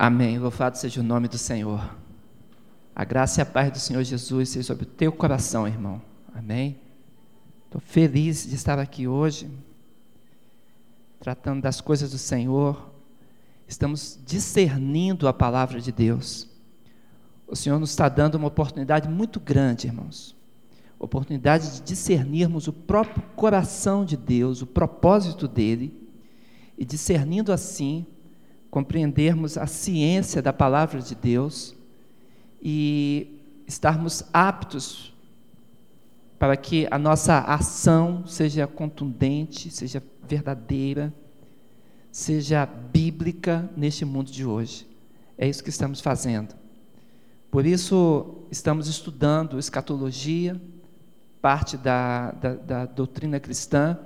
Amém. Louvado seja o nome do Senhor. A graça e a paz do Senhor Jesus seja sobre o teu coração, irmão. Amém. Estou feliz de estar aqui hoje, tratando das coisas do Senhor. Estamos discernindo a palavra de Deus. O Senhor nos está dando uma oportunidade muito grande, irmãos. Oportunidade de discernirmos o próprio coração de Deus, o propósito dele, e discernindo assim, compreendermos a ciência da palavra de Deus e estarmos aptos para que a nossa ação seja contundente, seja verdadeira, seja bíblica neste mundo de hoje. É isso que estamos fazendo. Por isso, estamos estudando escatologia, parte da, da, da doutrina cristã,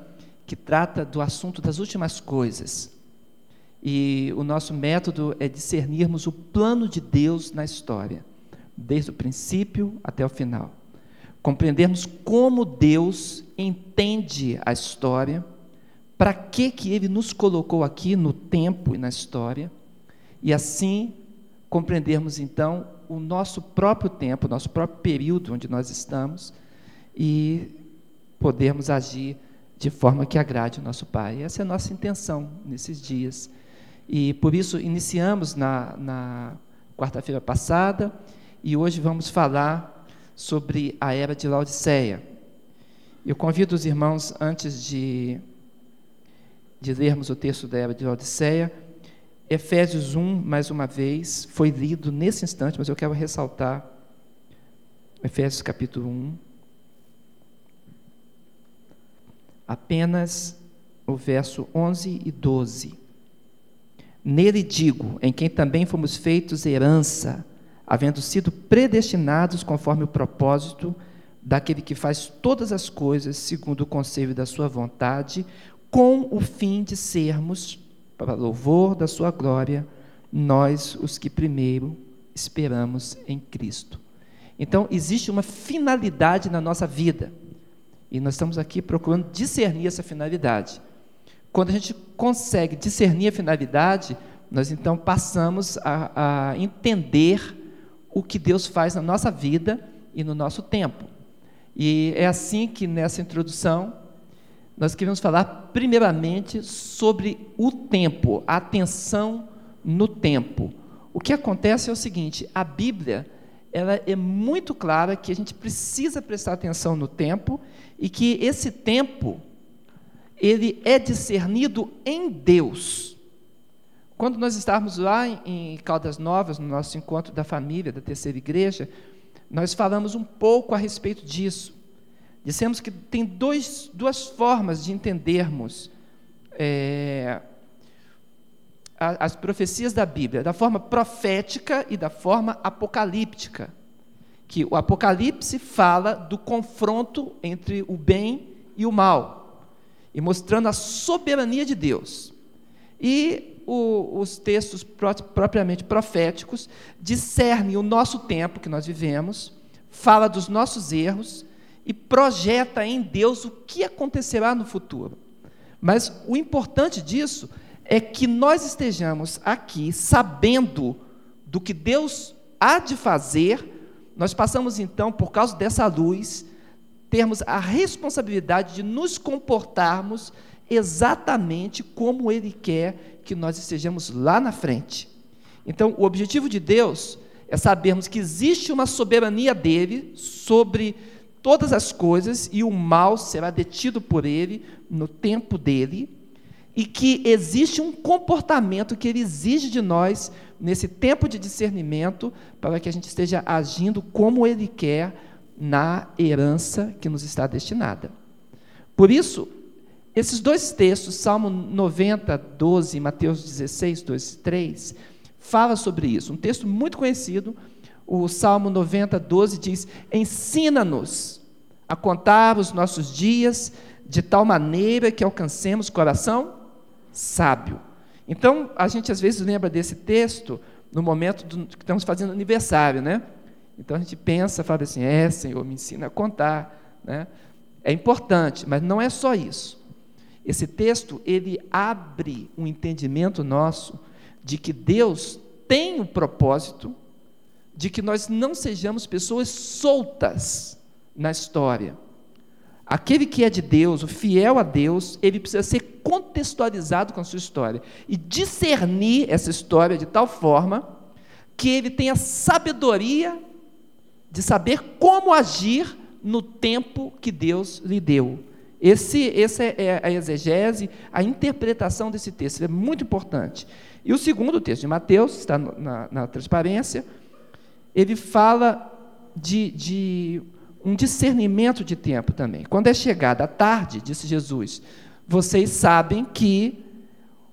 que trata do assunto das últimas coisas. E o nosso método é discernirmos o plano de Deus na história, desde o princípio até o final. Compreendermos como Deus entende a história, para que que ele nos colocou aqui no tempo e na história, e assim compreendermos então o nosso próprio tempo, o nosso próprio período onde nós estamos e podermos agir de forma que agrade o nosso Pai. Essa é a nossa intenção nesses dias. E por isso iniciamos na, na quarta-feira passada e hoje vamos falar sobre a era de Laodiceia. Eu convido os irmãos, antes de, de lermos o texto da era de Laodiceia, Efésios 1, mais uma vez, foi lido nesse instante, mas eu quero ressaltar Efésios capítulo 1. Apenas o verso 11 e 12. Nele digo, em quem também fomos feitos herança, havendo sido predestinados conforme o propósito daquele que faz todas as coisas segundo o conselho da sua vontade, com o fim de sermos, para louvor da sua glória, nós os que primeiro esperamos em Cristo. Então, existe uma finalidade na nossa vida, e nós estamos aqui procurando discernir essa finalidade. Quando a gente consegue discernir a finalidade, nós então passamos a, a entender o que Deus faz na nossa vida e no nosso tempo. E é assim que nessa introdução nós queremos falar primeiramente sobre o tempo, a atenção no tempo. O que acontece é o seguinte: a Bíblia ela é muito clara que a gente precisa prestar atenção no tempo e que esse tempo ele é discernido em Deus. Quando nós estávamos lá em Caldas Novas, no nosso encontro da família, da terceira igreja, nós falamos um pouco a respeito disso. Dissemos que tem dois, duas formas de entendermos é, as profecias da Bíblia, da forma profética e da forma apocalíptica. Que o Apocalipse fala do confronto entre o bem e o mal e mostrando a soberania de Deus. E o, os textos pro, propriamente proféticos discernem o nosso tempo que nós vivemos, fala dos nossos erros e projeta em Deus o que acontecerá no futuro. Mas o importante disso é que nós estejamos aqui sabendo do que Deus há de fazer, nós passamos então, por causa dessa luz, termos a responsabilidade de nos comportarmos exatamente como Ele quer que nós estejamos lá na frente. Então, o objetivo de Deus é sabermos que existe uma soberania dele sobre todas as coisas e o mal será detido por ele no tempo dele, e que existe um comportamento que ele exige de nós nesse tempo de discernimento para que a gente esteja agindo como ele quer na herança que nos está destinada. Por isso, esses dois textos, Salmo 90, 12 e Mateus 16, 2 e 3, fala sobre isso. Um texto muito conhecido, o Salmo 90, 12 diz: Ensina-nos a contar os nossos dias de tal maneira que alcancemos coração sábio. Então, a gente às vezes lembra desse texto no momento do, que estamos fazendo aniversário, né? Então a gente pensa, fala assim: é, Senhor, me ensina a contar. Né? É importante, mas não é só isso. Esse texto ele abre um entendimento nosso de que Deus tem o propósito de que nós não sejamos pessoas soltas na história. Aquele que é de Deus, o fiel a Deus, ele precisa ser contextualizado com a sua história e discernir essa história de tal forma que ele tenha sabedoria de saber como agir no tempo que Deus lhe deu. Esse, essa é a exegese, a interpretação desse texto, é muito importante. E o segundo texto de Mateus, está na, na transparência, ele fala de, de um discernimento de tempo também. Quando é chegada a tarde, disse Jesus, vocês sabem que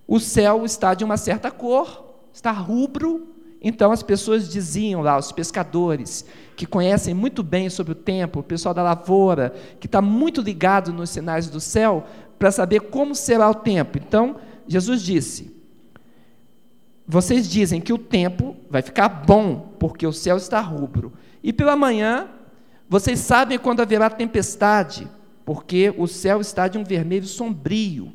o céu está de uma certa cor, está rubro. Então as pessoas diziam lá, os pescadores, que conhecem muito bem sobre o tempo, o pessoal da lavoura, que está muito ligado nos sinais do céu, para saber como será o tempo. Então, Jesus disse: Vocês dizem que o tempo vai ficar bom, porque o céu está rubro. E pela manhã vocês sabem quando haverá tempestade, porque o céu está de um vermelho sombrio.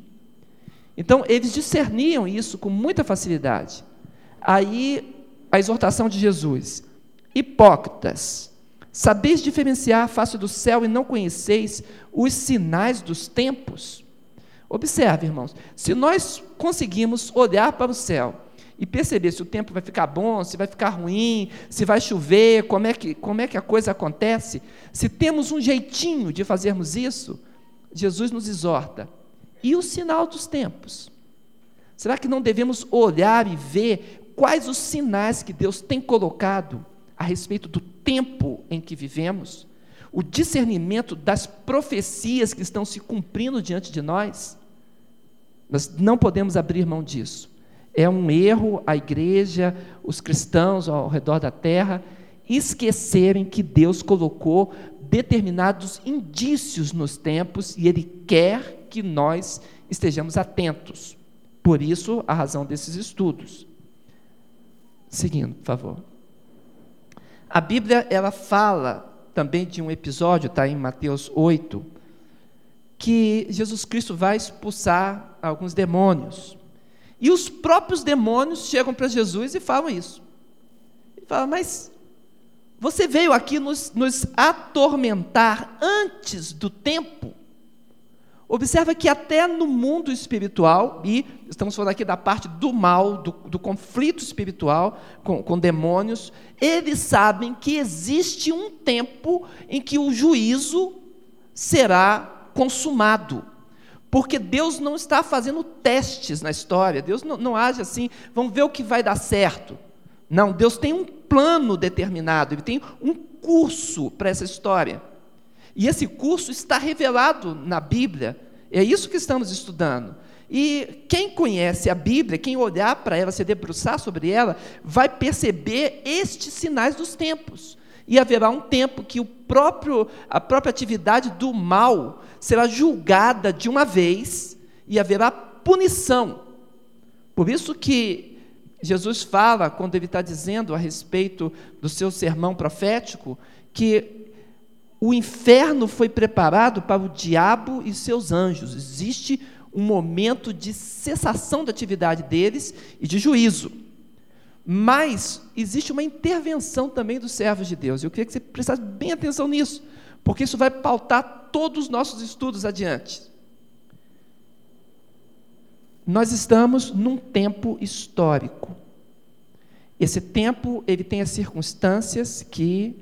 Então, eles discerniam isso com muita facilidade. Aí, a exortação de Jesus: Hipócritas, sabeis diferenciar a face do céu e não conheceis os sinais dos tempos? Observe, irmãos, se nós conseguimos olhar para o céu e perceber se o tempo vai ficar bom, se vai ficar ruim, se vai chover, como é que, como é que a coisa acontece. Se temos um jeitinho de fazermos isso, Jesus nos exorta. E o sinal dos tempos? Será que não devemos olhar e ver quais os sinais que Deus tem colocado a respeito do tempo em que vivemos? O discernimento das profecias que estão se cumprindo diante de nós? Nós não podemos abrir mão disso. É um erro a igreja, os cristãos ao redor da terra, esquecerem que Deus colocou determinados indícios nos tempos e Ele quer que nós estejamos atentos. Por isso, a razão desses estudos. Seguindo, por favor. A Bíblia, ela fala também de um episódio, está em Mateus 8, que Jesus Cristo vai expulsar alguns demônios. E os próprios demônios chegam para Jesus e falam isso. Ele fala, mas você veio aqui nos, nos atormentar antes do tempo? Observa que até no mundo espiritual, e estamos falando aqui da parte do mal, do, do conflito espiritual com, com demônios, eles sabem que existe um tempo em que o juízo será consumado porque Deus não está fazendo testes na história, Deus não, não age assim, vamos ver o que vai dar certo. Não, Deus tem um plano determinado, Ele tem um curso para essa história. E esse curso está revelado na Bíblia, é isso que estamos estudando. E quem conhece a Bíblia, quem olhar para ela, se debruçar sobre ela, vai perceber estes sinais dos tempos. E haverá um tempo que o próprio, a própria atividade do mal será julgada de uma vez e haverá punição. Por isso que Jesus fala, quando ele está dizendo a respeito do seu sermão profético, que o inferno foi preparado para o diabo e seus anjos. Existe um momento de cessação da atividade deles e de juízo. Mas existe uma intervenção também dos servos de Deus. Eu queria que você prestasse bem atenção nisso, porque isso vai pautar todos os nossos estudos adiante. Nós estamos num tempo histórico. Esse tempo, ele tem as circunstâncias que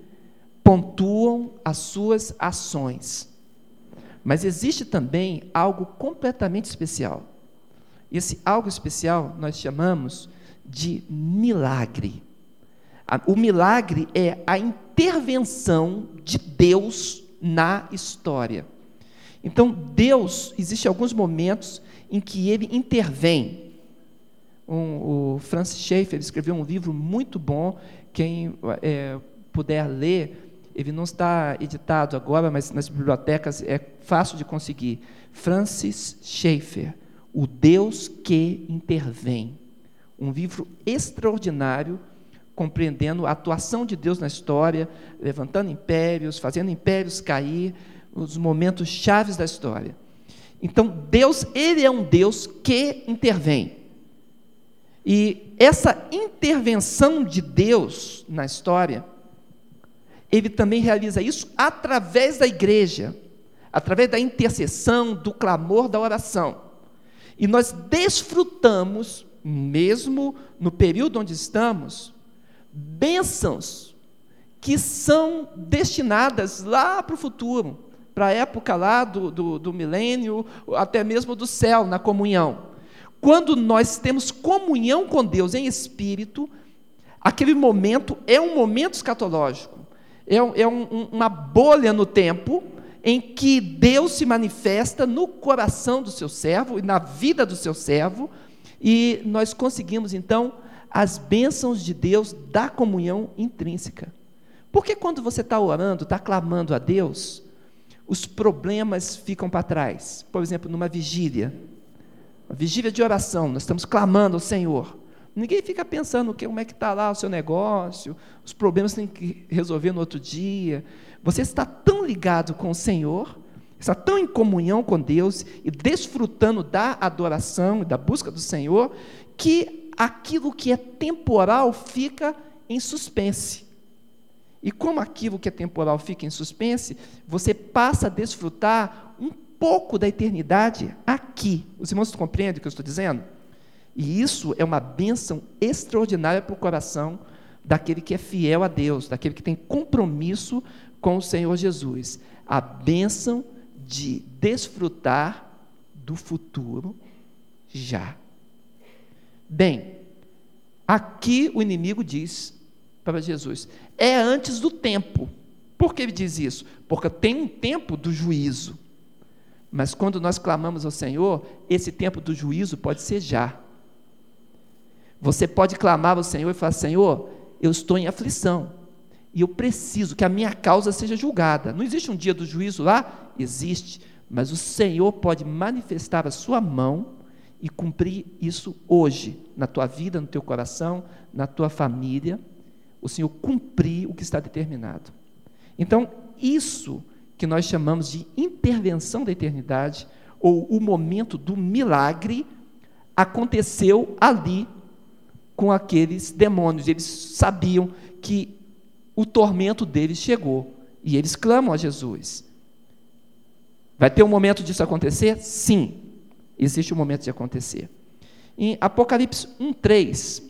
pontuam as suas ações. Mas existe também algo completamente especial. Esse algo especial nós chamamos de milagre. O milagre é a intervenção de Deus na história. Então, Deus, existe alguns momentos em que ele intervém. Um, o Francis Schaeffer escreveu um livro muito bom, quem é, puder ler, ele não está editado agora, mas nas bibliotecas é fácil de conseguir. Francis Schaeffer, O Deus que Intervém um livro extraordinário, compreendendo a atuação de Deus na história, levantando impérios, fazendo impérios cair, os momentos chaves da história. Então, Deus, Ele é um Deus que intervém. E essa intervenção de Deus na história, ele também realiza isso através da igreja, através da intercessão, do clamor, da oração. E nós desfrutamos, mesmo no período onde estamos, bênçãos que são destinadas lá para o futuro, para a época lá do, do, do milênio, até mesmo do céu, na comunhão. Quando nós temos comunhão com Deus em espírito, aquele momento é um momento escatológico, é, é um, uma bolha no tempo em que Deus se manifesta no coração do seu servo e na vida do seu servo, e nós conseguimos então as bênçãos de Deus da comunhão intrínseca. Porque quando você está orando, está clamando a Deus, os problemas ficam para trás. Por exemplo, numa vigília, uma vigília de oração, nós estamos clamando ao Senhor. Ninguém fica pensando como é que está lá o seu negócio, os problemas tem que resolver no outro dia. Você está tão ligado com o Senhor, está tão em comunhão com Deus e desfrutando da adoração e da busca do Senhor, que aquilo que é temporal fica em suspense. E como aquilo que é temporal fica em suspense, você passa a desfrutar um pouco da eternidade aqui. Os irmãos compreendem o que eu estou dizendo? E isso é uma bênção extraordinária para o coração daquele que é fiel a Deus, daquele que tem compromisso com o Senhor Jesus. A bênção de desfrutar do futuro já. Bem, aqui o inimigo diz para Jesus: é antes do tempo. Por que ele diz isso? Porque tem um tempo do juízo. Mas quando nós clamamos ao Senhor, esse tempo do juízo pode ser já. Você pode clamar ao Senhor e falar: Senhor, eu estou em aflição. E eu preciso que a minha causa seja julgada. Não existe um dia do juízo lá? Existe. Mas o Senhor pode manifestar a sua mão e cumprir isso hoje, na tua vida, no teu coração, na tua família. O Senhor cumprir o que está determinado. Então, isso que nós chamamos de intervenção da eternidade, ou o momento do milagre, aconteceu ali com aqueles demônios. Eles sabiam que o tormento deles chegou e eles clamam a Jesus. Vai ter um momento disso acontecer? Sim, existe um momento de acontecer. Em Apocalipse 1:3,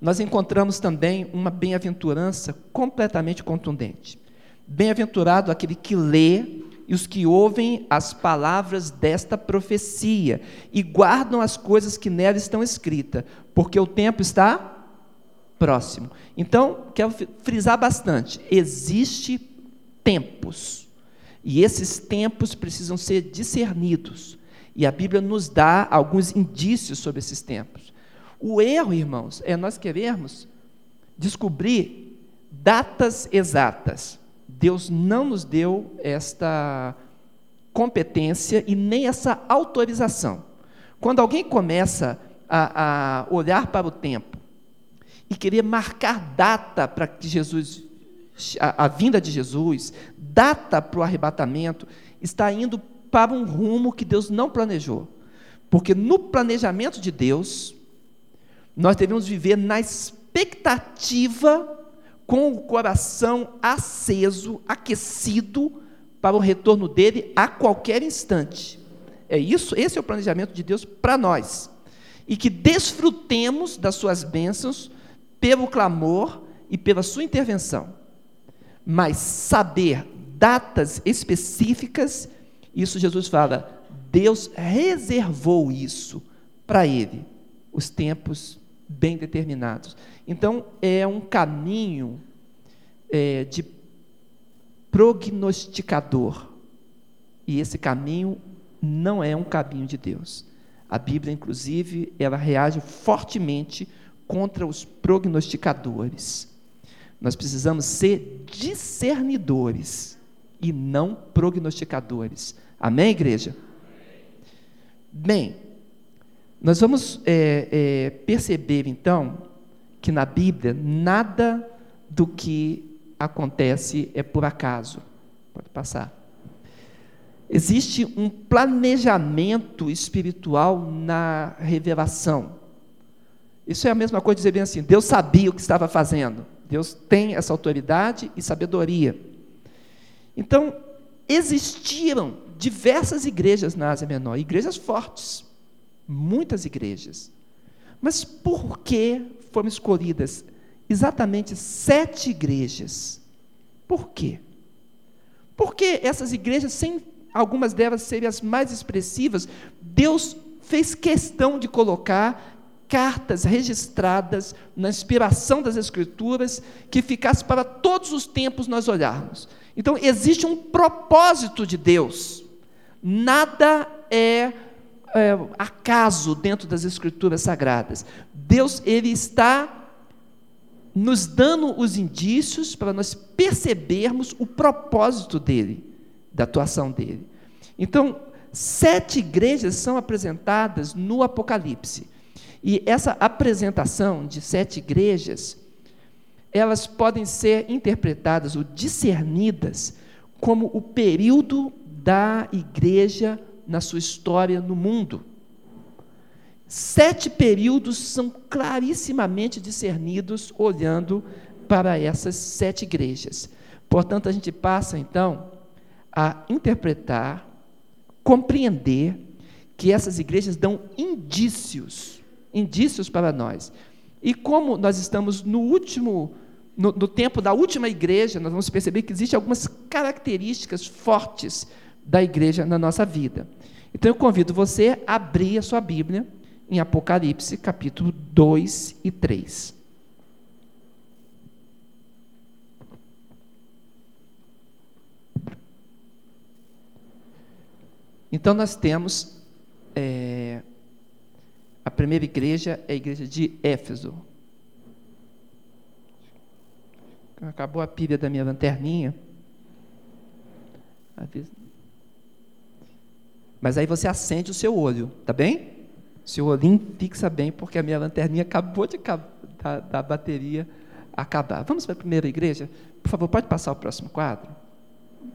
nós encontramos também uma bem-aventurança completamente contundente. Bem-aventurado aquele que lê e os que ouvem as palavras desta profecia e guardam as coisas que nela estão escritas, porque o tempo está próximo. Então, quero frisar bastante: existe tempos. E esses tempos precisam ser discernidos. E a Bíblia nos dá alguns indícios sobre esses tempos. O erro, irmãos, é nós querermos descobrir datas exatas. Deus não nos deu esta competência e nem essa autorização. Quando alguém começa a, a olhar para o tempo e querer marcar data para que Jesus, a, a vinda de Jesus, data para o arrebatamento, está indo para um rumo que Deus não planejou. Porque no planejamento de Deus, nós devemos viver na expectativa, com o coração aceso, aquecido, para o retorno dele a qualquer instante. É isso, esse é o planejamento de Deus para nós e que desfrutemos das suas bênçãos pelo clamor e pela sua intervenção. Mas saber datas específicas, isso Jesus fala, Deus reservou isso para ele, os tempos bem determinados. Então, é um caminho é, de prognosticador. E esse caminho não é um caminho de Deus. A Bíblia, inclusive, ela reage fortemente contra os prognosticadores. Nós precisamos ser discernidores e não prognosticadores. Amém, igreja? Bem, nós vamos é, é, perceber então que na Bíblia nada do que acontece é por acaso. Pode passar. Existe um planejamento espiritual na revelação. Isso é a mesma coisa de dizer bem assim: Deus sabia o que estava fazendo. Deus tem essa autoridade e sabedoria. Então, existiram diversas igrejas na Ásia Menor, igrejas fortes, muitas igrejas. Mas por que foram escolhidas exatamente sete igrejas? Por quê? Porque essas igrejas, sem algumas delas serem as mais expressivas, Deus fez questão de colocar cartas registradas na inspiração das Escrituras que ficasse para todos os tempos nós olharmos. Então, existe um propósito de Deus. Nada é, é acaso dentro das Escrituras sagradas. Deus, Ele está nos dando os indícios para nós percebermos o propósito dele, da atuação dele. Então, sete igrejas são apresentadas no Apocalipse. E essa apresentação de sete igrejas, elas podem ser interpretadas ou discernidas como o período da igreja na sua história no mundo. Sete períodos são clarissimamente discernidos olhando para essas sete igrejas. Portanto, a gente passa então a interpretar, compreender que essas igrejas dão indícios, indícios para nós. E como nós estamos no último, no, no tempo da última igreja, nós vamos perceber que existem algumas características fortes da igreja na nossa vida. Então eu convido você a abrir a sua Bíblia em Apocalipse, capítulo 2 e 3. Então, nós temos é, a primeira igreja, é a igreja de Éfeso. Acabou a pilha da minha lanterninha. Mas aí você acende o seu olho, tá bem? Seu olhinho fixa bem, porque a minha lanterninha acabou de da, da bateria acabar. Vamos para a primeira igreja? Por favor, pode passar o próximo quadro?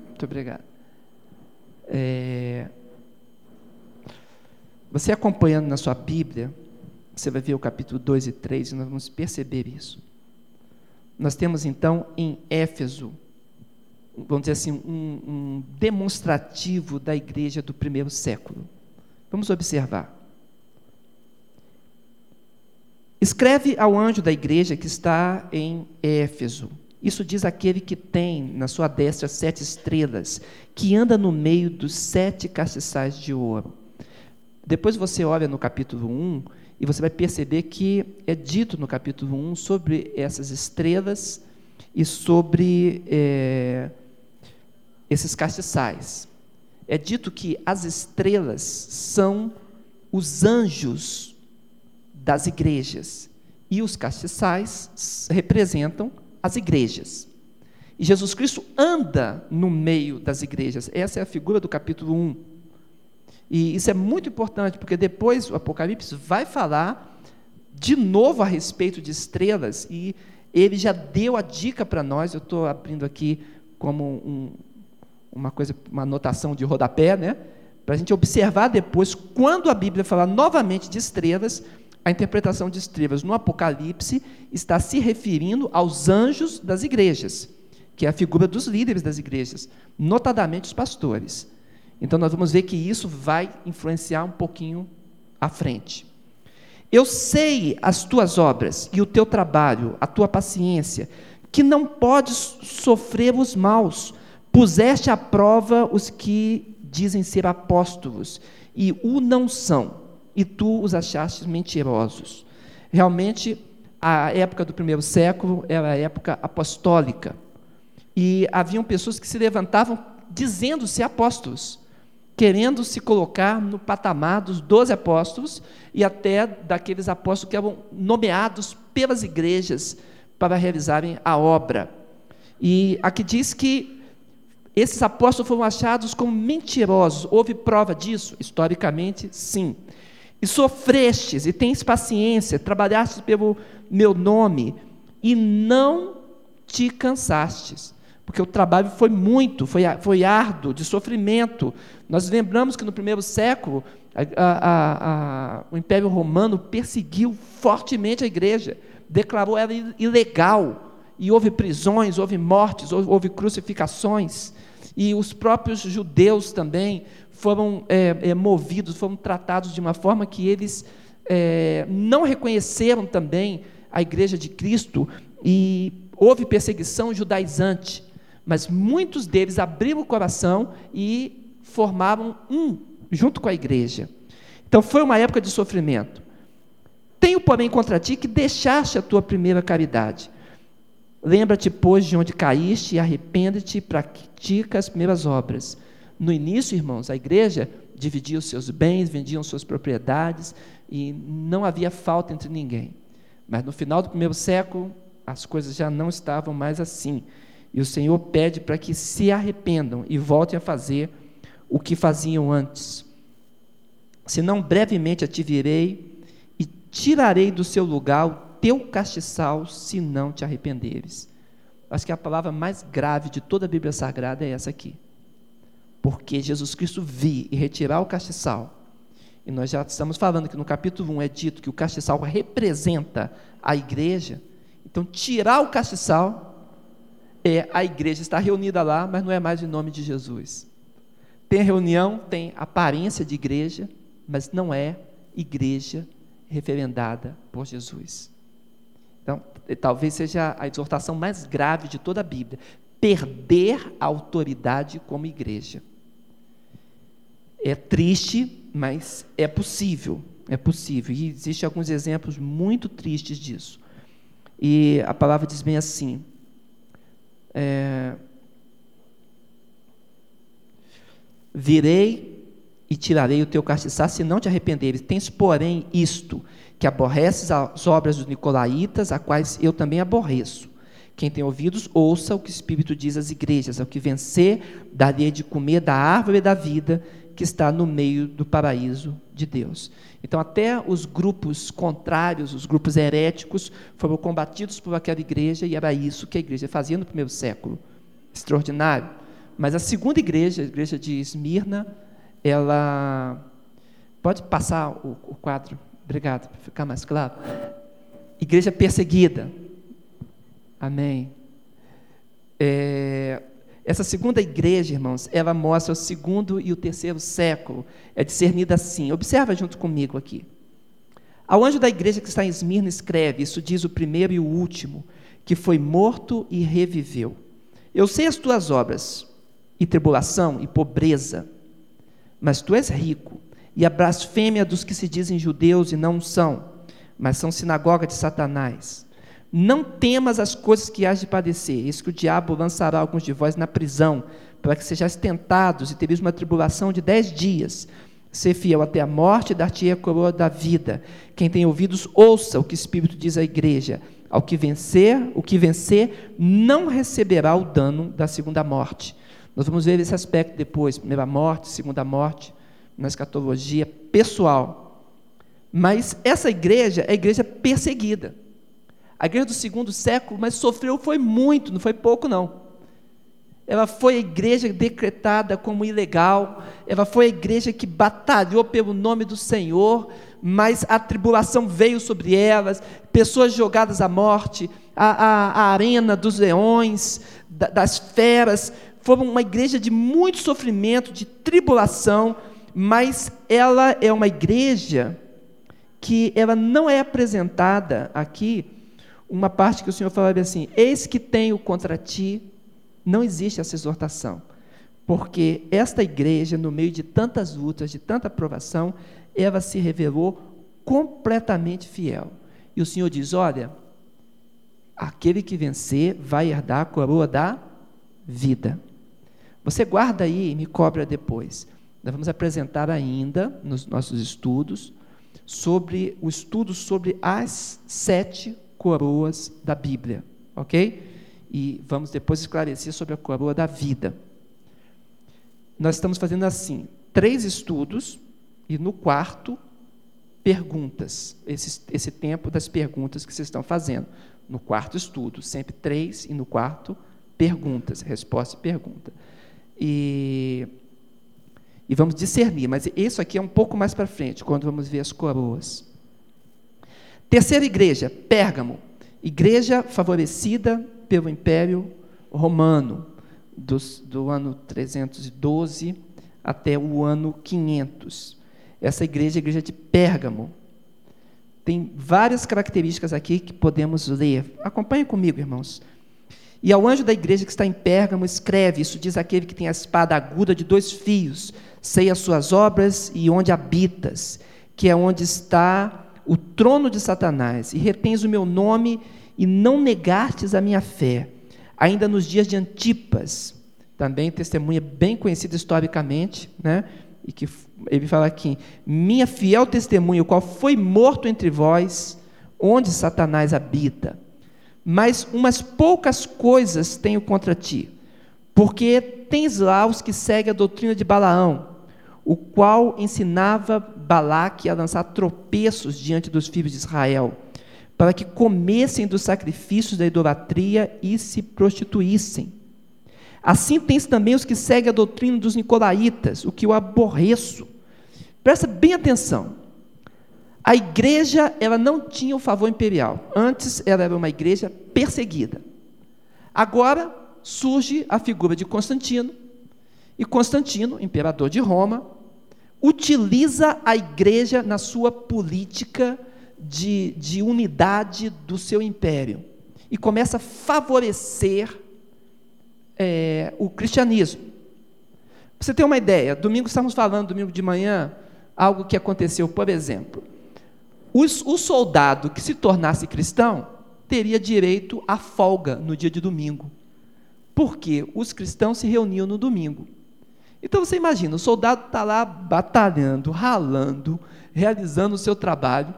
Muito obrigado. É... Você acompanhando na sua Bíblia, você vai ver o capítulo 2 e 3 e nós vamos perceber isso. Nós temos então em Éfeso, vamos dizer assim, um, um demonstrativo da igreja do primeiro século. Vamos observar. Escreve ao anjo da igreja que está em Éfeso. Isso diz aquele que tem na sua destra sete estrelas, que anda no meio dos sete castiçais de ouro. Depois você olha no capítulo 1 e você vai perceber que é dito no capítulo 1 sobre essas estrelas e sobre é, esses castiçais. É dito que as estrelas são os anjos das igrejas. E os castiçais representam as igrejas. E Jesus Cristo anda no meio das igrejas. Essa é a figura do capítulo 1. E isso é muito importante, porque depois o Apocalipse vai falar de novo a respeito de estrelas, e ele já deu a dica para nós. Eu estou abrindo aqui como um, uma coisa, uma anotação de rodapé, né? Para a gente observar depois, quando a Bíblia falar novamente de estrelas, a interpretação de estrelas no Apocalipse está se referindo aos anjos das igrejas, que é a figura dos líderes das igrejas, notadamente os pastores. Então nós vamos ver que isso vai influenciar um pouquinho à frente. Eu sei as tuas obras e o teu trabalho, a tua paciência, que não podes sofrer os maus. Puseste à prova os que dizem ser apóstolos e o não são e tu os achaste mentirosos. Realmente, a época do primeiro século era a época apostólica. E haviam pessoas que se levantavam dizendo ser apóstolos, querendo se colocar no patamar dos doze apóstolos e até daqueles apóstolos que eram nomeados pelas igrejas para realizarem a obra. E aqui diz que esses apóstolos foram achados como mentirosos. Houve prova disso? Historicamente, sim. E sofrestes, e tens paciência, trabalhastes pelo meu nome, e não te cansastes. Porque o trabalho foi muito, foi, foi árduo, de sofrimento. Nós lembramos que no primeiro século A, a, a, o Império Romano perseguiu fortemente a igreja, declarou ela ilegal, e houve prisões, houve mortes, houve, houve crucificações, e os próprios judeus também foram é, é, movidos, foram tratados de uma forma que eles é, não reconheceram também a igreja de Cristo, e houve perseguição judaizante, mas muitos deles abriram o coração e formavam um junto com a igreja. Então foi uma época de sofrimento. Tenho, porém, contra ti que deixaste a tua primeira caridade. Lembra-te, pois, de onde caíste e arrepende-te e pratica as primeiras obras. No início, irmãos, a igreja dividia os seus bens, vendiam suas propriedades e não havia falta entre ninguém. Mas no final do primeiro século, as coisas já não estavam mais assim. E o Senhor pede para que se arrependam e voltem a fazer o que faziam antes. Senão brevemente a te virei e tirarei do seu lugar o teu castiçal, se não te arrependeres. Acho que a palavra mais grave de toda a Bíblia Sagrada é essa aqui. Porque Jesus Cristo vir e retirar o castiçal. E nós já estamos falando que no capítulo 1 é dito que o castiçal representa a igreja. Então, tirar o castiçal é a igreja está reunida lá, mas não é mais em nome de Jesus. Tem reunião, tem aparência de igreja, mas não é igreja referendada por Jesus. Então, talvez seja a exortação mais grave de toda a Bíblia: perder a autoridade como igreja. É triste, mas é possível, é possível. E existem alguns exemplos muito tristes disso. E a palavra diz bem assim: é, Virei e tirarei o teu castiçar, se não te arrependeres. Tens, porém, isto, que aborreces as obras dos nicolaítas, a quais eu também aborreço. Quem tem ouvidos, ouça o que o Espírito diz às igrejas. Ao que vencer, darei de comer da árvore da vida que está no meio do paraíso de Deus. Então, até os grupos contrários, os grupos heréticos, foram combatidos por aquela igreja, e era isso que a igreja fazia no primeiro século. Extraordinário. Mas a segunda igreja, a igreja de Esmirna, ela. Pode passar o, o quadro, obrigado, para ficar mais claro. Igreja perseguida. Amém. É, essa segunda igreja, irmãos, ela mostra o segundo e o terceiro século. É discernida assim. Observa junto comigo aqui. Ao anjo da igreja que está em Esmirna escreve, isso diz o primeiro e o último, que foi morto e reviveu. Eu sei as tuas obras, e tribulação e pobreza, mas tu és rico, e a blasfêmia dos que se dizem judeus e não são, mas são sinagoga de Satanás. Não temas as coisas que hás de padecer, eis que o diabo lançará alguns de vós na prisão, para que sejais tentados e tereis uma tribulação de dez dias. Ser fiel até a morte, dar-te a coroa da vida. Quem tem ouvidos, ouça o que o Espírito diz à igreja. Ao que vencer, o que vencer, não receberá o dano da segunda morte. Nós vamos ver esse aspecto depois, primeira morte, segunda morte, na escatologia pessoal. Mas essa igreja é a igreja perseguida. A igreja do segundo século, mas sofreu foi muito, não foi pouco não. Ela foi a igreja decretada como ilegal, ela foi a igreja que batalhou pelo nome do Senhor, mas a tribulação veio sobre elas, pessoas jogadas à morte, a, a, a arena dos leões, da, das feras, foi uma igreja de muito sofrimento, de tribulação, mas ela é uma igreja que ela não é apresentada aqui uma parte que o Senhor falava assim: Eis que tenho contra ti, não existe essa exortação, porque esta igreja, no meio de tantas lutas, de tanta provação, ela se revelou completamente fiel. E o Senhor diz: Olha, aquele que vencer vai herdar a coroa da vida. Você guarda aí e me cobra depois. Nós vamos apresentar ainda, nos nossos estudos, sobre o estudo sobre as sete coroas da Bíblia, ok? E vamos depois esclarecer sobre a coroa da vida. Nós estamos fazendo assim, três estudos, e no quarto, perguntas. Esse, esse tempo das perguntas que vocês estão fazendo. No quarto estudo, sempre três, e no quarto, perguntas, resposta e pergunta. E, E vamos discernir, mas isso aqui é um pouco mais para frente, quando vamos ver as coroas. Terceira igreja, Pérgamo. Igreja favorecida pelo Império Romano, dos, do ano 312 até o ano 500. Essa igreja é a igreja de Pérgamo. Tem várias características aqui que podemos ler. Acompanhe comigo, irmãos. E ao anjo da igreja que está em Pérgamo, escreve: Isso diz aquele que tem a espada aguda de dois fios, sei as suas obras e onde habitas, que é onde está o trono de Satanás, e retens o meu nome e não negastes a minha fé. Ainda nos dias de Antipas, também testemunha bem conhecida historicamente, né? E que ele fala aqui: minha fiel testemunha, o qual foi morto entre vós, onde Satanás habita mas umas poucas coisas tenho contra ti, porque tens lá os que seguem a doutrina de Balaão, o qual ensinava Balaque a lançar tropeços diante dos filhos de Israel, para que comessem dos sacrifícios da idolatria e se prostituíssem. Assim tens também os que seguem a doutrina dos nicolaítas, o que eu aborreço. Presta bem atenção. A igreja, ela não tinha o favor imperial. Antes, ela era uma igreja perseguida. Agora, surge a figura de Constantino. E Constantino, imperador de Roma, utiliza a igreja na sua política de, de unidade do seu império. E começa a favorecer é, o cristianismo. Pra você ter uma ideia, domingo estamos falando, domingo de manhã, algo que aconteceu, por exemplo o soldado que se tornasse cristão teria direito à folga no dia de domingo, porque os cristãos se reuniam no domingo. Então você imagina, o soldado está lá batalhando, ralando, realizando o seu trabalho,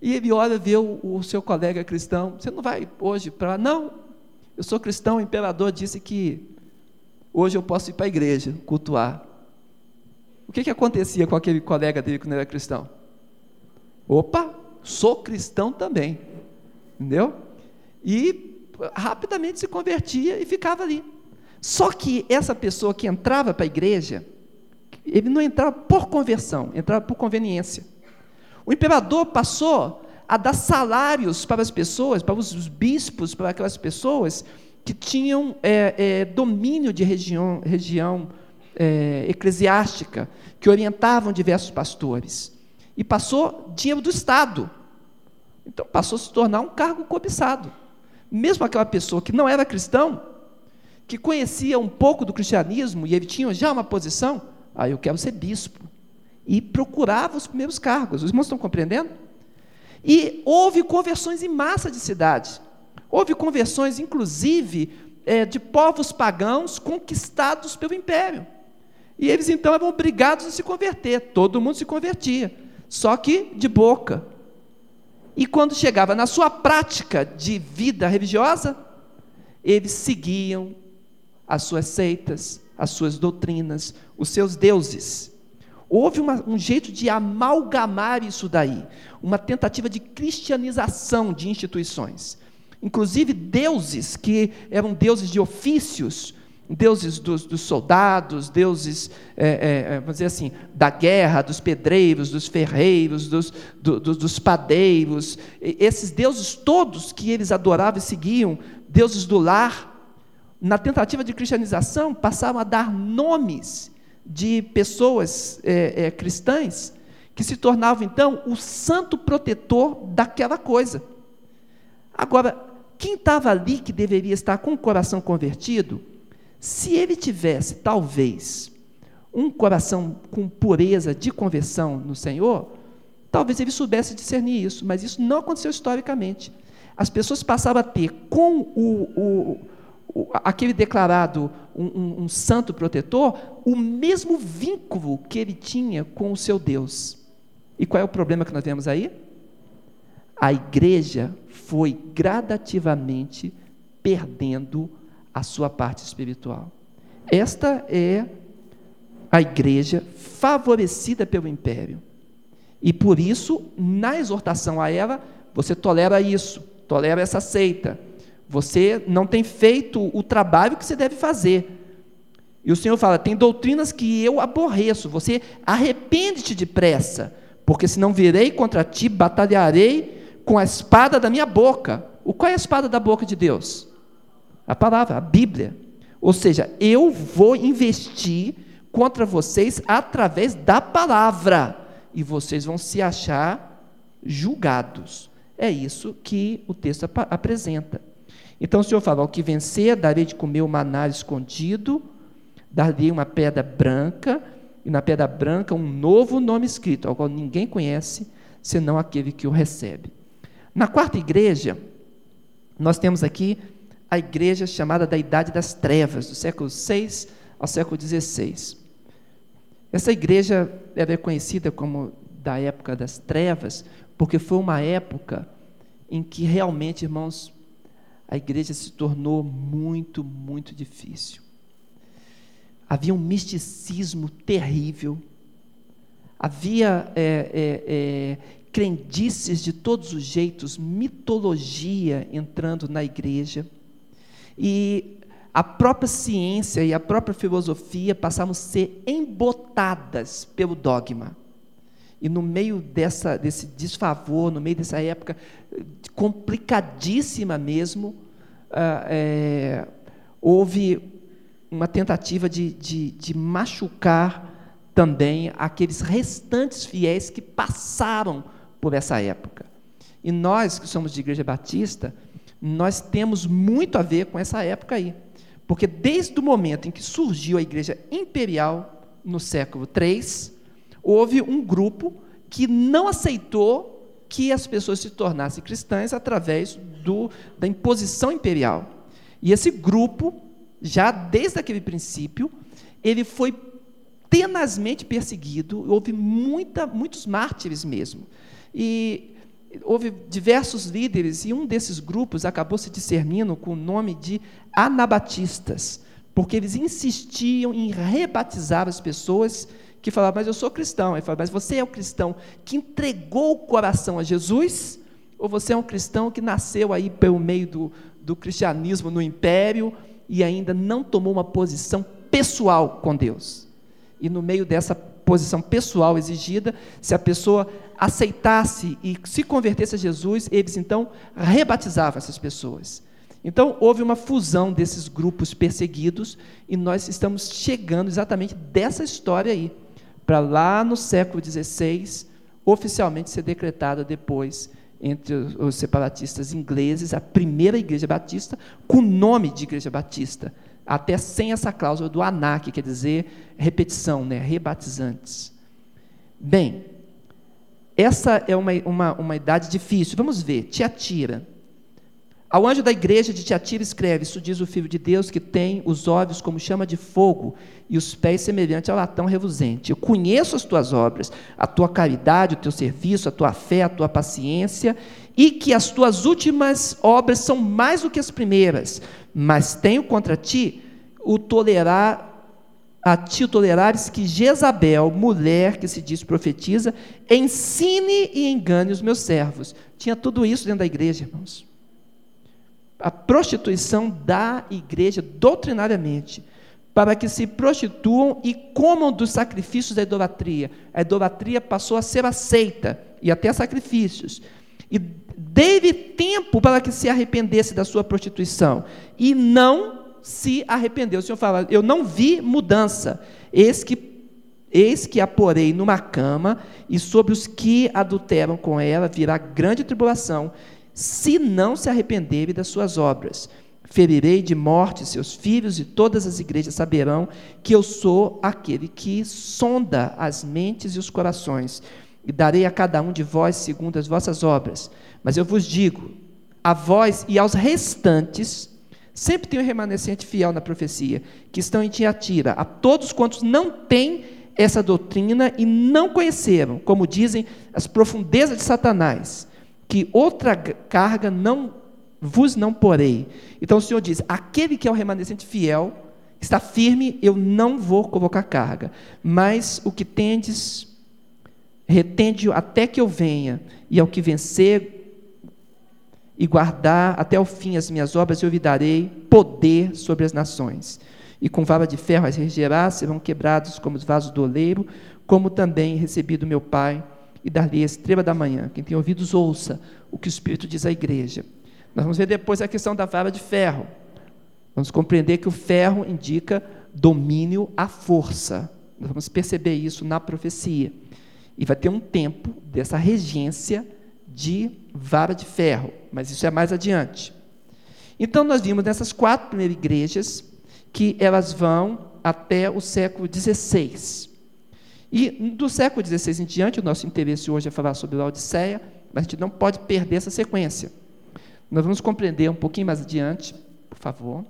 e ele olha, vê o, o seu colega cristão, você não vai hoje para. Não, eu sou cristão, o imperador disse que hoje eu posso ir para a igreja cultuar. O que, que acontecia com aquele colega dele quando era cristão? Opa, sou cristão também. Entendeu? E rapidamente se convertia e ficava ali. Só que essa pessoa que entrava para a igreja, ele não entrava por conversão, entrava por conveniência. O imperador passou a dar salários para as pessoas, para os bispos, para aquelas pessoas que tinham é, é, domínio de região, região é, eclesiástica, que orientavam diversos pastores e passou dinheiro do Estado. Então passou a se tornar um cargo cobiçado. Mesmo aquela pessoa que não era cristão, que conhecia um pouco do cristianismo e ele tinha já uma posição, ah, eu quero ser bispo. E procurava os primeiros cargos. Os irmãos estão compreendendo? E houve conversões em massa de cidades. Houve conversões, inclusive, é, de povos pagãos conquistados pelo império. E eles então eram obrigados a se converter. Todo mundo se convertia só que de boca. E quando chegava na sua prática de vida religiosa, eles seguiam as suas seitas, as suas doutrinas, os seus deuses. Houve uma, um jeito de amalgamar isso daí, uma tentativa de cristianização de instituições. Inclusive deuses que eram deuses de ofícios, deuses dos, dos soldados, deuses, é, é, vamos dizer assim, da guerra, dos pedreiros, dos ferreiros, dos, do, do, dos padeiros, esses deuses todos que eles adoravam e seguiam, deuses do lar, na tentativa de cristianização, passaram a dar nomes de pessoas é, é, cristãs que se tornavam então o santo protetor daquela coisa. Agora, quem estava ali que deveria estar com o coração convertido, se ele tivesse, talvez, um coração com pureza de conversão no Senhor, talvez ele soubesse discernir isso, mas isso não aconteceu historicamente. As pessoas passavam a ter com o, o, aquele declarado um, um, um santo protetor o mesmo vínculo que ele tinha com o seu Deus. E qual é o problema que nós temos aí? A igreja foi gradativamente perdendo a sua parte espiritual. Esta é a igreja favorecida pelo império. E por isso, na exortação a ela, você tolera isso, tolera essa seita. Você não tem feito o trabalho que você deve fazer. E o Senhor fala: tem doutrinas que eu aborreço, você arrepende-te depressa, porque senão virei contra ti, batalharei com a espada da minha boca. O qual é a espada da boca de Deus? A palavra, a Bíblia. Ou seja, eu vou investir contra vocês através da palavra, e vocês vão se achar julgados. É isso que o texto ap apresenta. Então o Senhor fala: ao que vencer, darei de comer o maná escondido dar-lhe uma pedra branca, e na pedra branca um novo nome escrito, ao qual ninguém conhece, senão aquele que o recebe. Na quarta igreja, nós temos aqui a igreja chamada da Idade das Trevas, do século VI ao século XVI. Essa igreja é conhecida como da época das trevas, porque foi uma época em que realmente, irmãos, a igreja se tornou muito, muito difícil. Havia um misticismo terrível, havia é, é, é, crendices de todos os jeitos, mitologia entrando na igreja, e a própria ciência e a própria filosofia passavam a ser embotadas pelo dogma. E no meio dessa, desse desfavor, no meio dessa época complicadíssima mesmo, é, houve uma tentativa de, de, de machucar também aqueles restantes fiéis que passaram por essa época. E nós, que somos de igreja batista, nós temos muito a ver com essa época aí. Porque desde o momento em que surgiu a igreja imperial, no século III, houve um grupo que não aceitou que as pessoas se tornassem cristãs através do, da imposição imperial. E esse grupo já desde aquele princípio, ele foi tenazmente perseguido, houve muita, muitos mártires mesmo. E houve diversos líderes, e um desses grupos acabou se discernindo com o nome de anabatistas, porque eles insistiam em rebatizar as pessoas que falavam, mas eu sou cristão. Ele falava, mas você é o cristão que entregou o coração a Jesus? Ou você é um cristão que nasceu aí pelo meio do, do cristianismo no império, e ainda não tomou uma posição pessoal com Deus. E no meio dessa posição pessoal exigida, se a pessoa aceitasse e se convertesse a Jesus, eles então rebatizavam essas pessoas. Então houve uma fusão desses grupos perseguidos e nós estamos chegando exatamente dessa história aí, para lá no século XVI, oficialmente ser decretada depois entre os separatistas ingleses, a primeira igreja batista, com o nome de igreja batista, até sem essa cláusula do ANA, que quer dizer repetição, né, rebatizantes. Bem, essa é uma, uma, uma idade difícil. Vamos ver, Tiatira. Ao anjo da igreja de Tiatira escreve: Isso diz o Filho de Deus, que tem os olhos como chama de fogo e os pés semelhantes ao latão reluzente. Eu conheço as tuas obras, a tua caridade, o teu serviço, a tua fé, a tua paciência, e que as tuas últimas obras são mais do que as primeiras. Mas tenho contra ti o tolerar a ti tolerares que Jezabel, mulher que se diz profetiza, ensine e engane os meus servos. Tinha tudo isso dentro da igreja, irmãos a prostituição da igreja doutrinariamente, para que se prostituam e comam dos sacrifícios da idolatria. A idolatria passou a ser aceita, e até sacrifícios. E deve tempo para que se arrependesse da sua prostituição, e não se arrependeu. O Senhor fala: Eu não vi mudança, eis que Eis que a porei numa cama, e sobre os que adulteram com ela virá grande tribulação, se não se arrependerem das suas obras. Ferirei de morte seus filhos, e todas as igrejas saberão que eu sou aquele que sonda as mentes e os corações, e darei a cada um de vós segundo as vossas obras. Mas eu vos digo, a vós e aos restantes, sempre tem um remanescente fiel na profecia, que estão em Tiatira, a todos quantos não têm essa doutrina e não conheceram, como dizem, as profundezas de Satanás que outra carga não vos não porei. Então o Senhor diz: aquele que é o remanescente fiel, está firme, eu não vou colocar carga. Mas o que tendes, retende até que eu venha, e ao que vencer e guardar até o fim as minhas obras, eu lhe darei poder sobre as nações. e com vara de ferro as regerás, serão quebrados como os vasos do oleiro, como também recebi do meu Pai, e dar-lhe a estrela da manhã. Quem tem ouvidos, ouça o que o Espírito diz à igreja. Nós vamos ver depois a questão da vara de ferro. Vamos compreender que o ferro indica domínio à força. Nós vamos perceber isso na profecia. E vai ter um tempo dessa regência de vara de ferro, mas isso é mais adiante. Então, nós vimos nessas quatro primeiras igrejas que elas vão até o século XVI. E do século XVI em diante, o nosso interesse hoje é falar sobre a Odisseia, mas a gente não pode perder essa sequência. Nós vamos compreender um pouquinho mais adiante, por favor,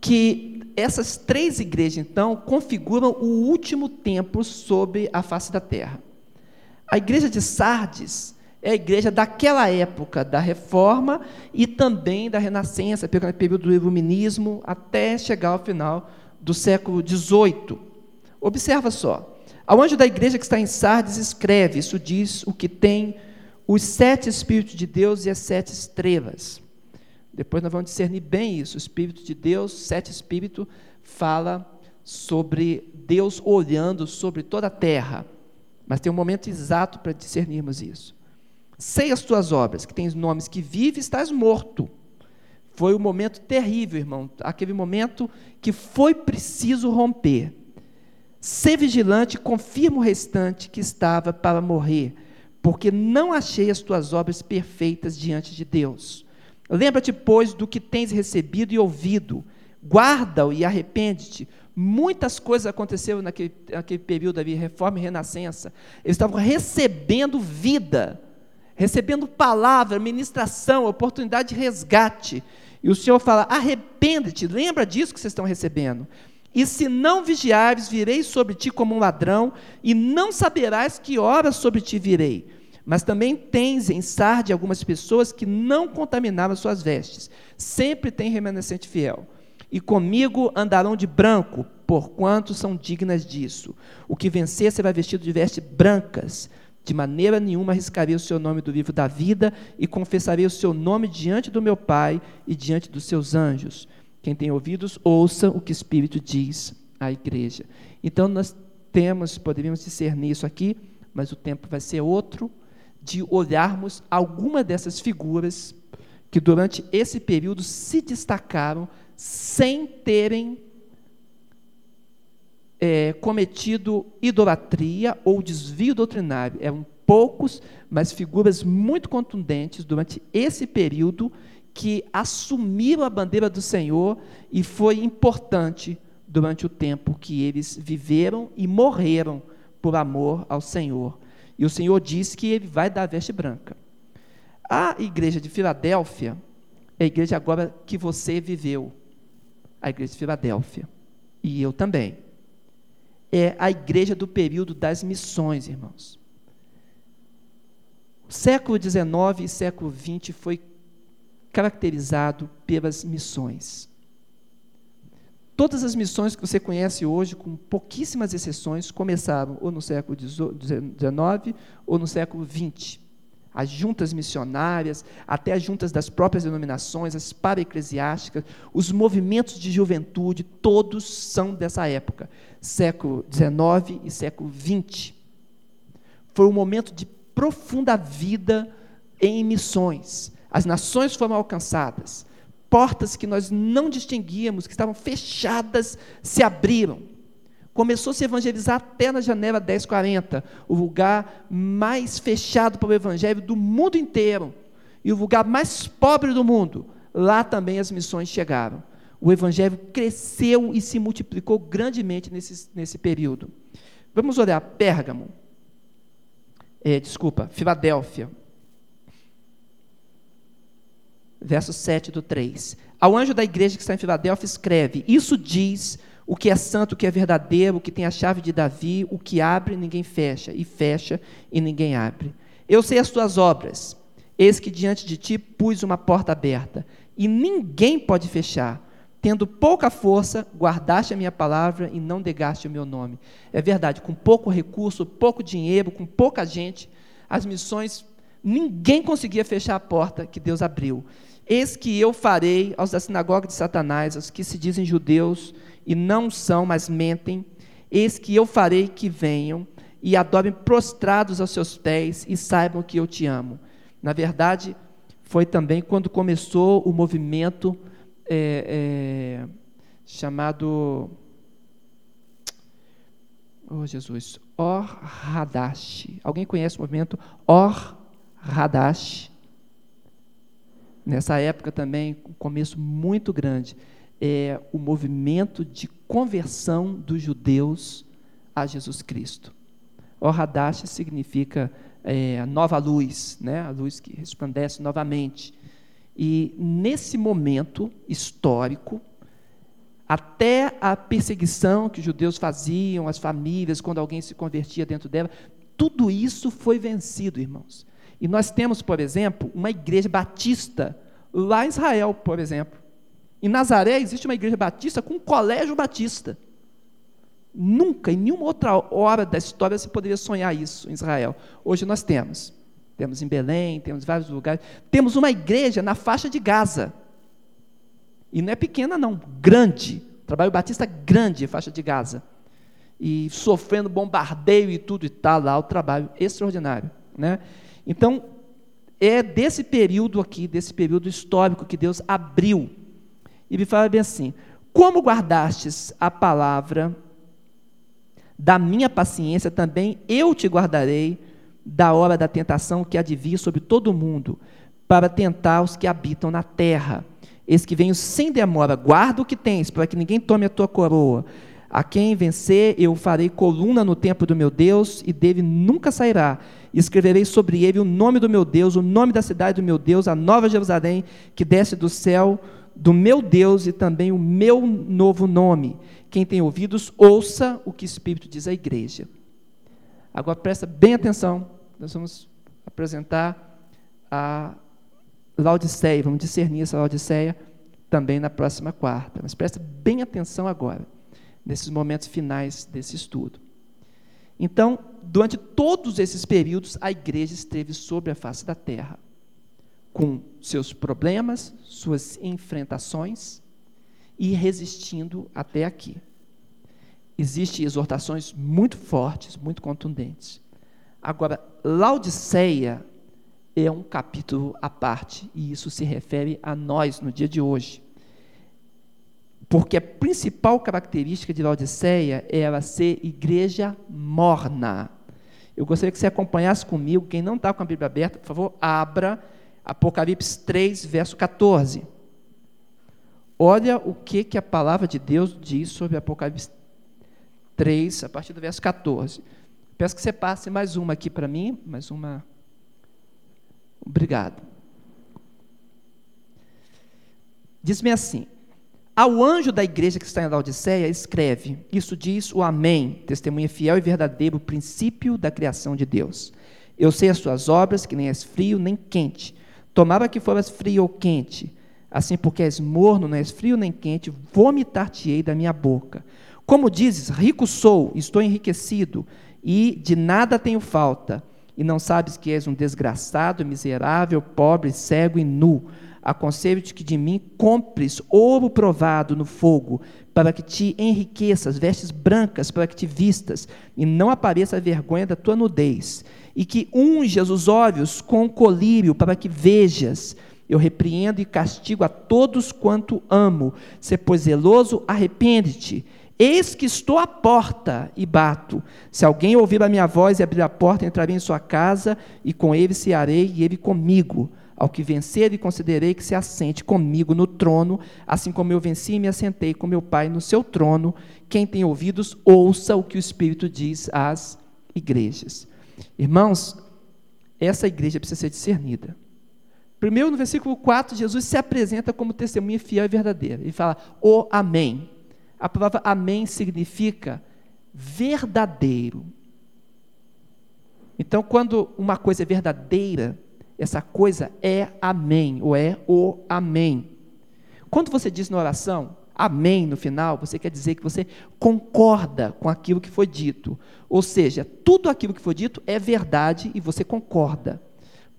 que essas três igrejas, então, configuram o último tempo sobre a face da terra. A igreja de Sardes é a igreja daquela época da reforma e também da renascença, pegando o período do iluminismo até chegar ao final do século XVIII. Observa só. Ao anjo da igreja que está em Sardes escreve, isso diz o que tem os sete Espíritos de Deus e as sete estrelas. Depois nós vamos discernir bem isso. O Espírito de Deus, sete Espírito, fala sobre Deus olhando sobre toda a terra. Mas tem um momento exato para discernirmos isso. Sei as tuas obras, que tens nomes que vive, estás morto. Foi um momento terrível, irmão. Aquele momento que foi preciso romper. Ser vigilante, confirma o restante que estava para morrer, porque não achei as tuas obras perfeitas diante de Deus. Lembra-te, pois, do que tens recebido e ouvido. Guarda-o e arrepende-te. Muitas coisas aconteceram naquele, naquele período ali, reforma e renascença. Eles estavam recebendo vida recebendo palavra, ministração, oportunidade de resgate. E o Senhor fala: arrepende-te, lembra disso que vocês estão recebendo. E se não vigiares, virei sobre ti como um ladrão, e não saberás que horas sobre ti virei. Mas também tens em Sarde algumas pessoas que não contaminaram suas vestes. Sempre tem remanescente fiel. E comigo andarão de branco, porquanto são dignas disso. O que vencer será vestido de vestes brancas. De maneira nenhuma arriscarei o seu nome do livro da vida e confessarei o seu nome diante do meu Pai e diante dos seus anjos. Quem tem ouvidos, ouça o que o Espírito diz à igreja. Então, nós temos, poderíamos discernir isso aqui, mas o tempo vai ser outro, de olharmos alguma dessas figuras que durante esse período se destacaram sem terem é, cometido idolatria ou desvio doutrinário. Eram poucos, mas figuras muito contundentes durante esse período que assumiram a bandeira do Senhor e foi importante durante o tempo que eles viveram e morreram por amor ao Senhor. E o Senhor disse que ele vai dar a veste branca. A igreja de Filadélfia é a igreja agora que você viveu. A igreja de Filadélfia. E eu também é a igreja do período das missões, irmãos. Século XIX e século XX foi caracterizado pelas missões. Todas as missões que você conhece hoje, com pouquíssimas exceções, começaram ou no século XIX ou no século XX as juntas missionárias, até as juntas das próprias denominações, as para-eclesiásticas, os movimentos de juventude, todos são dessa época, século XIX e século XX. Foi um momento de profunda vida em missões. As nações foram alcançadas, portas que nós não distinguíamos, que estavam fechadas, se abriram. Começou a se evangelizar até na janela 1040, o lugar mais fechado para o evangelho do mundo inteiro, e o lugar mais pobre do mundo. Lá também as missões chegaram. O evangelho cresceu e se multiplicou grandemente nesse, nesse período. Vamos olhar Pérgamo. É, desculpa, Filadélfia. Verso 7 do 3. Ao anjo da igreja que está em Filadélfia, escreve: Isso diz o que é santo, o que é verdadeiro, o que tem a chave de Davi, o que abre, ninguém fecha, e fecha, e ninguém abre. Eu sei as tuas obras, eis que diante de ti pus uma porta aberta, e ninguém pode fechar. Tendo pouca força, guardaste a minha palavra e não negaste o meu nome. É verdade, com pouco recurso, pouco dinheiro, com pouca gente, as missões, ninguém conseguia fechar a porta que Deus abriu. Eis que eu farei aos da sinagoga de Satanás, aos que se dizem judeus e não são, mas mentem, eis que eu farei que venham e adorem prostrados aos seus pés e saibam que eu te amo. Na verdade, foi também quando começou o movimento é, é, chamado. Oh, Jesus. Or Hadash. Alguém conhece o movimento Or Hadash? Nessa época também, um começo muito grande, é o movimento de conversão dos judeus a Jesus Cristo. Or Hadash significa é, nova luz, né? a luz que resplandece novamente. E nesse momento histórico, até a perseguição que os judeus faziam, as famílias, quando alguém se convertia dentro dela, tudo isso foi vencido, irmãos. E nós temos, por exemplo, uma igreja batista lá em Israel, por exemplo. Em Nazaré existe uma igreja batista com um colégio batista. Nunca, em nenhuma outra hora da história, se poderia sonhar isso em Israel. Hoje nós temos. Temos em Belém, temos em vários lugares. Temos uma igreja na faixa de Gaza. E não é pequena, não, grande. Trabalho batista grande, faixa de Gaza. E sofrendo bombardeio e tudo e tal, lá o trabalho extraordinário. Né? Então, é desse período aqui, desse período histórico que Deus abriu. E me fala bem assim: como guardastes a palavra da minha paciência, também eu te guardarei da hora da tentação que vir sobre todo o mundo, para tentar os que habitam na terra. Eis que venho sem demora, guarda o que tens, para que ninguém tome a tua coroa. A quem vencer, eu farei coluna no templo do meu Deus, e dele nunca sairá. Escreverei sobre ele o nome do meu Deus, o nome da cidade do meu Deus, a nova Jerusalém, que desce do céu do meu Deus, e também o meu novo nome. Quem tem ouvidos, ouça o que o Espírito diz à igreja. Agora presta bem atenção, nós vamos apresentar a Laodiceia, vamos discernir essa Laodiceia também na próxima quarta. Mas presta bem atenção agora, nesses momentos finais desse estudo. Então, durante todos esses períodos, a igreja esteve sobre a face da terra, com seus problemas, suas enfrentações e resistindo até aqui. Existem exortações muito fortes, muito contundentes. Agora, Laodiceia é um capítulo à parte, e isso se refere a nós no dia de hoje. Porque a principal característica de Laodiceia é ela ser igreja morna. Eu gostaria que você acompanhasse comigo, quem não está com a Bíblia aberta, por favor, abra Apocalipse 3, verso 14. Olha o que, que a palavra de Deus diz sobre Apocalipse 3, a partir do verso 14. Peço que você passe mais uma aqui para mim, mais uma Obrigado. Diz-me assim: Ao anjo da igreja que está em Laodiceia, escreve: Isso diz o Amém, testemunha fiel e verdadeiro, princípio da criação de Deus. Eu sei as tuas obras, que nem és frio nem quente. Tomara que foras frio ou quente. Assim, porque és morno, não és frio nem quente, vomitar-te-ei da minha boca. Como dizes, rico sou, estou enriquecido, e de nada tenho falta e não sabes que és um desgraçado, miserável, pobre, cego e nu. Aconselho-te que de mim compres ouro provado no fogo, para que te enriqueças, vestes brancas para que te vistas, e não apareça a vergonha da tua nudez. E que unjas os olhos com colírio, para que vejas. Eu repreendo e castigo a todos quanto amo. Se pois zeloso, arrepende-te. Eis que estou à porta e bato. Se alguém ouvir a minha voz e abrir a porta, entrarei em sua casa, e com ele cearei, e ele comigo. Ao que vencer, e considerei que se assente comigo no trono, assim como eu venci e me assentei com meu Pai no seu trono. Quem tem ouvidos, ouça o que o Espírito diz às igrejas. Irmãos, essa igreja precisa ser discernida. Primeiro, no versículo 4, Jesus se apresenta como testemunha fiel e verdadeira. Ele fala, o Amém. A palavra amém significa verdadeiro. Então, quando uma coisa é verdadeira, essa coisa é amém, ou é o amém. Quando você diz na oração, amém no final, você quer dizer que você concorda com aquilo que foi dito. Ou seja, tudo aquilo que foi dito é verdade e você concorda.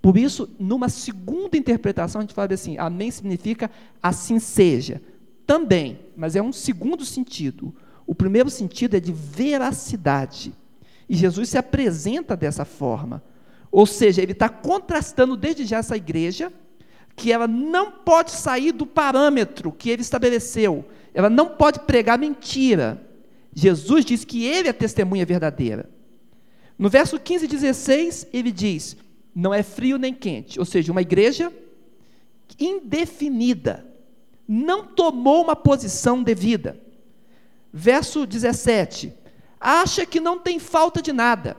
Por isso, numa segunda interpretação, a gente fala assim: Amém significa assim seja. Também, mas é um segundo sentido. O primeiro sentido é de veracidade. E Jesus se apresenta dessa forma. Ou seja, ele está contrastando desde já essa igreja, que ela não pode sair do parâmetro que ele estabeleceu. Ela não pode pregar mentira. Jesus diz que ele é testemunha verdadeira. No verso 15 e 16, ele diz: não é frio nem quente, ou seja, uma igreja indefinida, não tomou uma posição devida. Verso 17: acha que não tem falta de nada.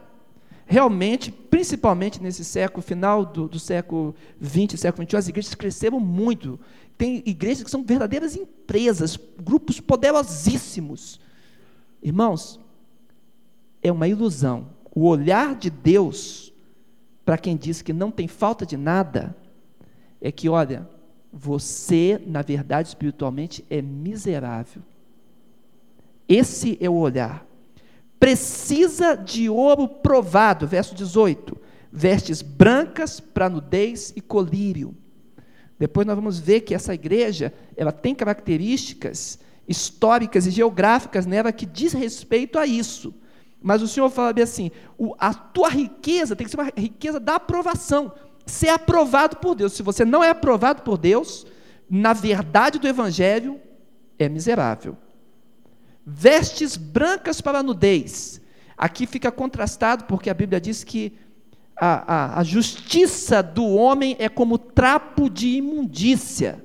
Realmente, principalmente nesse século, final do, do século XX, século XXI, as igrejas cresceram muito. Tem igrejas que são verdadeiras empresas, grupos poderosíssimos. Irmãos, é uma ilusão. O olhar de Deus, para quem diz que não tem falta de nada, é que, olha, você, na verdade, espiritualmente, é miserável. Esse é o olhar. Precisa de ouro provado, verso 18. Vestes brancas para nudez e colírio. Depois nós vamos ver que essa igreja, ela tem características históricas e geográficas nela que diz respeito a isso. Mas o Senhor fala bem assim: a tua riqueza tem que ser uma riqueza da aprovação. Ser aprovado por Deus. Se você não é aprovado por Deus, na verdade do Evangelho, é miserável. Vestes brancas para a nudez. Aqui fica contrastado, porque a Bíblia diz que a, a, a justiça do homem é como trapo de imundícia.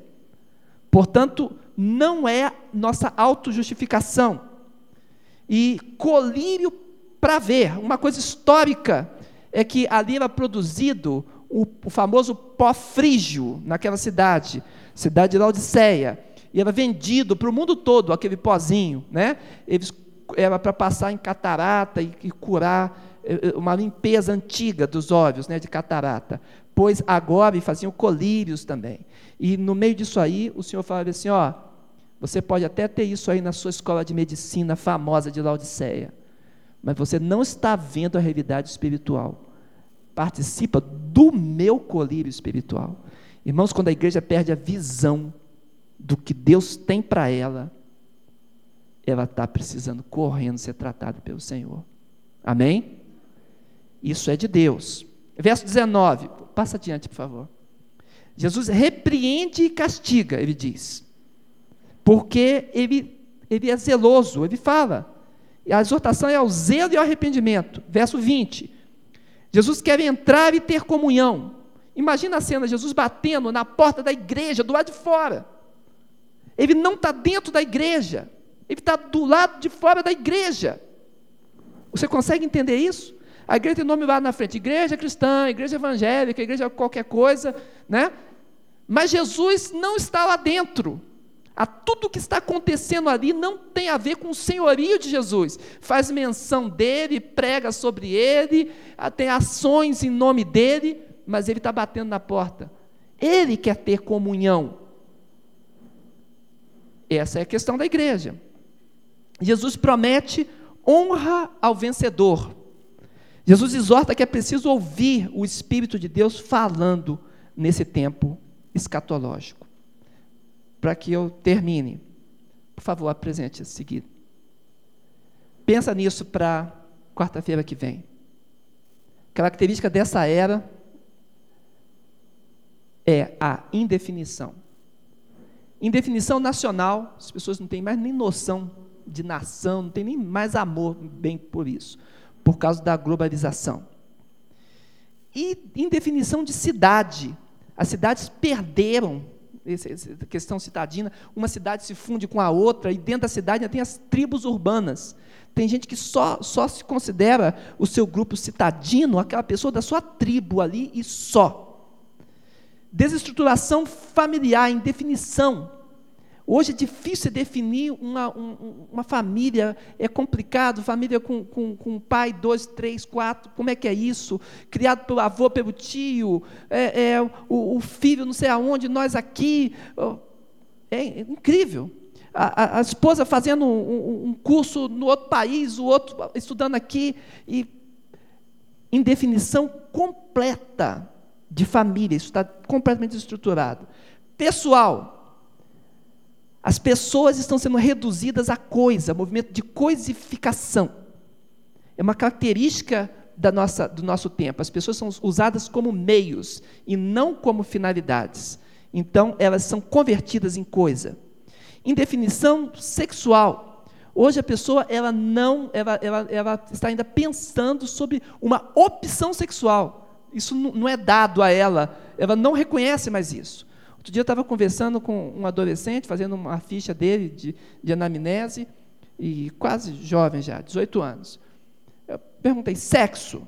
Portanto, não é nossa autojustificação. E colírio para ver, uma coisa histórica é que ali era produzido o, o famoso pó frígio naquela cidade, cidade de Laodiceia, e era vendido para o mundo todo aquele pozinho, né? Eles era para passar em catarata e, e curar eh, eh, uma limpeza antiga dos olhos, né, de catarata. Pois agora faziam colírios também. E no meio disso aí, o Senhor falava assim, ó, você pode até ter isso aí na sua escola de medicina famosa de Laodiceia, mas você não está vendo a realidade espiritual. Participa do meu colírio espiritual. Irmãos, quando a igreja perde a visão do que Deus tem para ela, ela está precisando correndo ser tratada pelo Senhor. Amém? Isso é de Deus. Verso 19, passa adiante, por favor. Jesus repreende e castiga, ele diz porque ele, ele é zeloso, ele fala. A exortação é ao zelo e ao arrependimento. Verso 20. Jesus quer entrar e ter comunhão. Imagina a cena, Jesus batendo na porta da igreja, do lado de fora. Ele não está dentro da igreja, ele está do lado de fora da igreja. Você consegue entender isso? A igreja tem nome lá na frente, igreja cristã, igreja evangélica, igreja qualquer coisa, né? Mas Jesus não está lá dentro a tudo que está acontecendo ali não tem a ver com o senhorio de Jesus. Faz menção dele, prega sobre ele, tem ações em nome dele, mas ele está batendo na porta. Ele quer ter comunhão. Essa é a questão da igreja. Jesus promete honra ao vencedor. Jesus exorta que é preciso ouvir o Espírito de Deus falando nesse tempo escatológico para que eu termine. Por favor, apresente a seguir. Pensa nisso para quarta-feira que vem. Característica dessa era é a indefinição. Indefinição nacional, as pessoas não têm mais nem noção de nação, não têm nem mais amor bem por isso, por causa da globalização. E indefinição de cidade. As cidades perderam essa questão citadina, uma cidade se funde com a outra, e dentro da cidade ainda tem as tribos urbanas. Tem gente que só, só se considera o seu grupo citadino, aquela pessoa da sua tribo ali e só. Desestruturação familiar, indefinição. Hoje é difícil definir uma, um, uma família, é complicado, família com, com, com pai, dois, três, quatro, como é que é isso? Criado pelo avô, pelo tio, é, é o, o, filho não sei aonde, nós aqui. É incrível. A, a, a esposa fazendo um, um, curso no outro país, o outro estudando aqui, e indefinição completa. De família, isso está completamente estruturado. Pessoal, as pessoas estão sendo reduzidas a coisa, movimento de coisificação. É uma característica da nossa, do nosso tempo. As pessoas são usadas como meios e não como finalidades. Então, elas são convertidas em coisa. Em definição sexual, hoje a pessoa ela não, ela, ela, ela está ainda pensando sobre uma opção sexual. Isso não é dado a ela, ela não reconhece mais isso. Outro dia eu estava conversando com um adolescente, fazendo uma ficha dele de, de anamnese, e quase jovem já, 18 anos. Eu perguntei, sexo?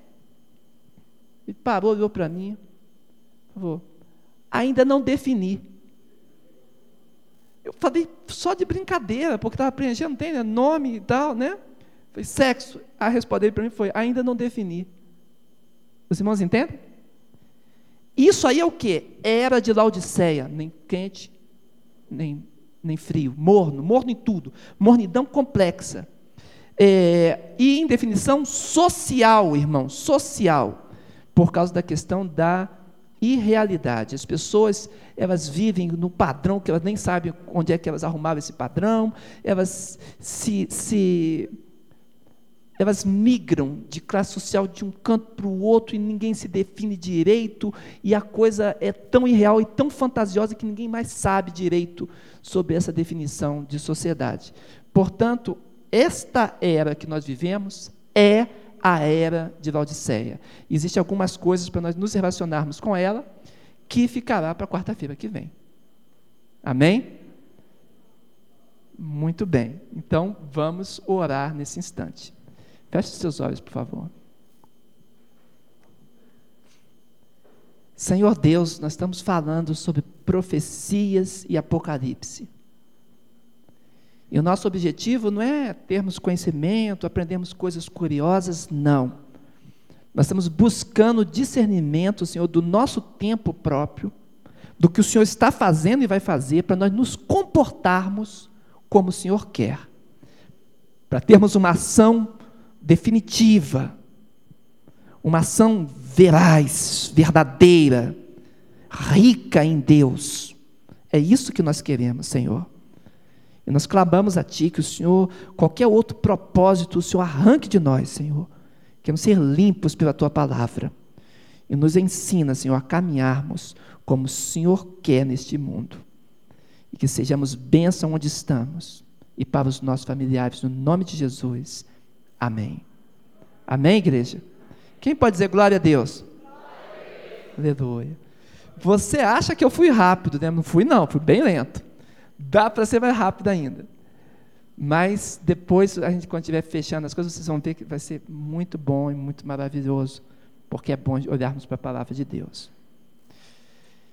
Ele parou, olhou para mim, falou, ainda não defini. Eu falei só de brincadeira, porque estava preenchendo, tem né, nome e tal, né? Falei, sexo. A resposta dele para mim foi, ainda não defini. Os irmãos entendem? Isso aí é o que? Era de Laodiceia, nem quente, nem, nem frio, morno, morno em tudo, mornidão complexa. É, e em definição social, irmão, social, por causa da questão da irrealidade. As pessoas, elas vivem no padrão que elas nem sabem onde é que elas arrumavam esse padrão, elas se, se elas migram de classe social de um canto para o outro e ninguém se define direito, e a coisa é tão irreal e tão fantasiosa que ninguém mais sabe direito sobre essa definição de sociedade. Portanto, esta era que nós vivemos é a era de Laodiceia. Existem algumas coisas para nós nos relacionarmos com ela que ficará para quarta-feira que vem. Amém? Muito bem. Então, vamos orar nesse instante. Feche seus olhos, por favor. Senhor Deus, nós estamos falando sobre profecias e apocalipse. E o nosso objetivo não é termos conhecimento, aprendermos coisas curiosas, não. Nós estamos buscando discernimento, Senhor, do nosso tempo próprio, do que o Senhor está fazendo e vai fazer, para nós nos comportarmos como o Senhor quer. Para termos uma ação definitiva, uma ação veraz, verdadeira, rica em Deus. É isso que nós queremos, Senhor. E nós clamamos a Ti que o Senhor, qualquer outro propósito, o Senhor arranque de nós, Senhor. Queremos ser limpos pela Tua palavra. E nos ensina, Senhor, a caminharmos como o Senhor quer neste mundo. E que sejamos bênção onde estamos e para os nossos familiares, no nome de Jesus. Amém. Amém, igreja? Quem pode dizer glória a Deus? Aleluia. Você acha que eu fui rápido, né? Não fui, não, fui bem lento. Dá para ser mais rápido ainda. Mas depois, a gente, quando estiver fechando as coisas, vocês vão ver que vai ser muito bom e muito maravilhoso, porque é bom olharmos para a palavra de Deus.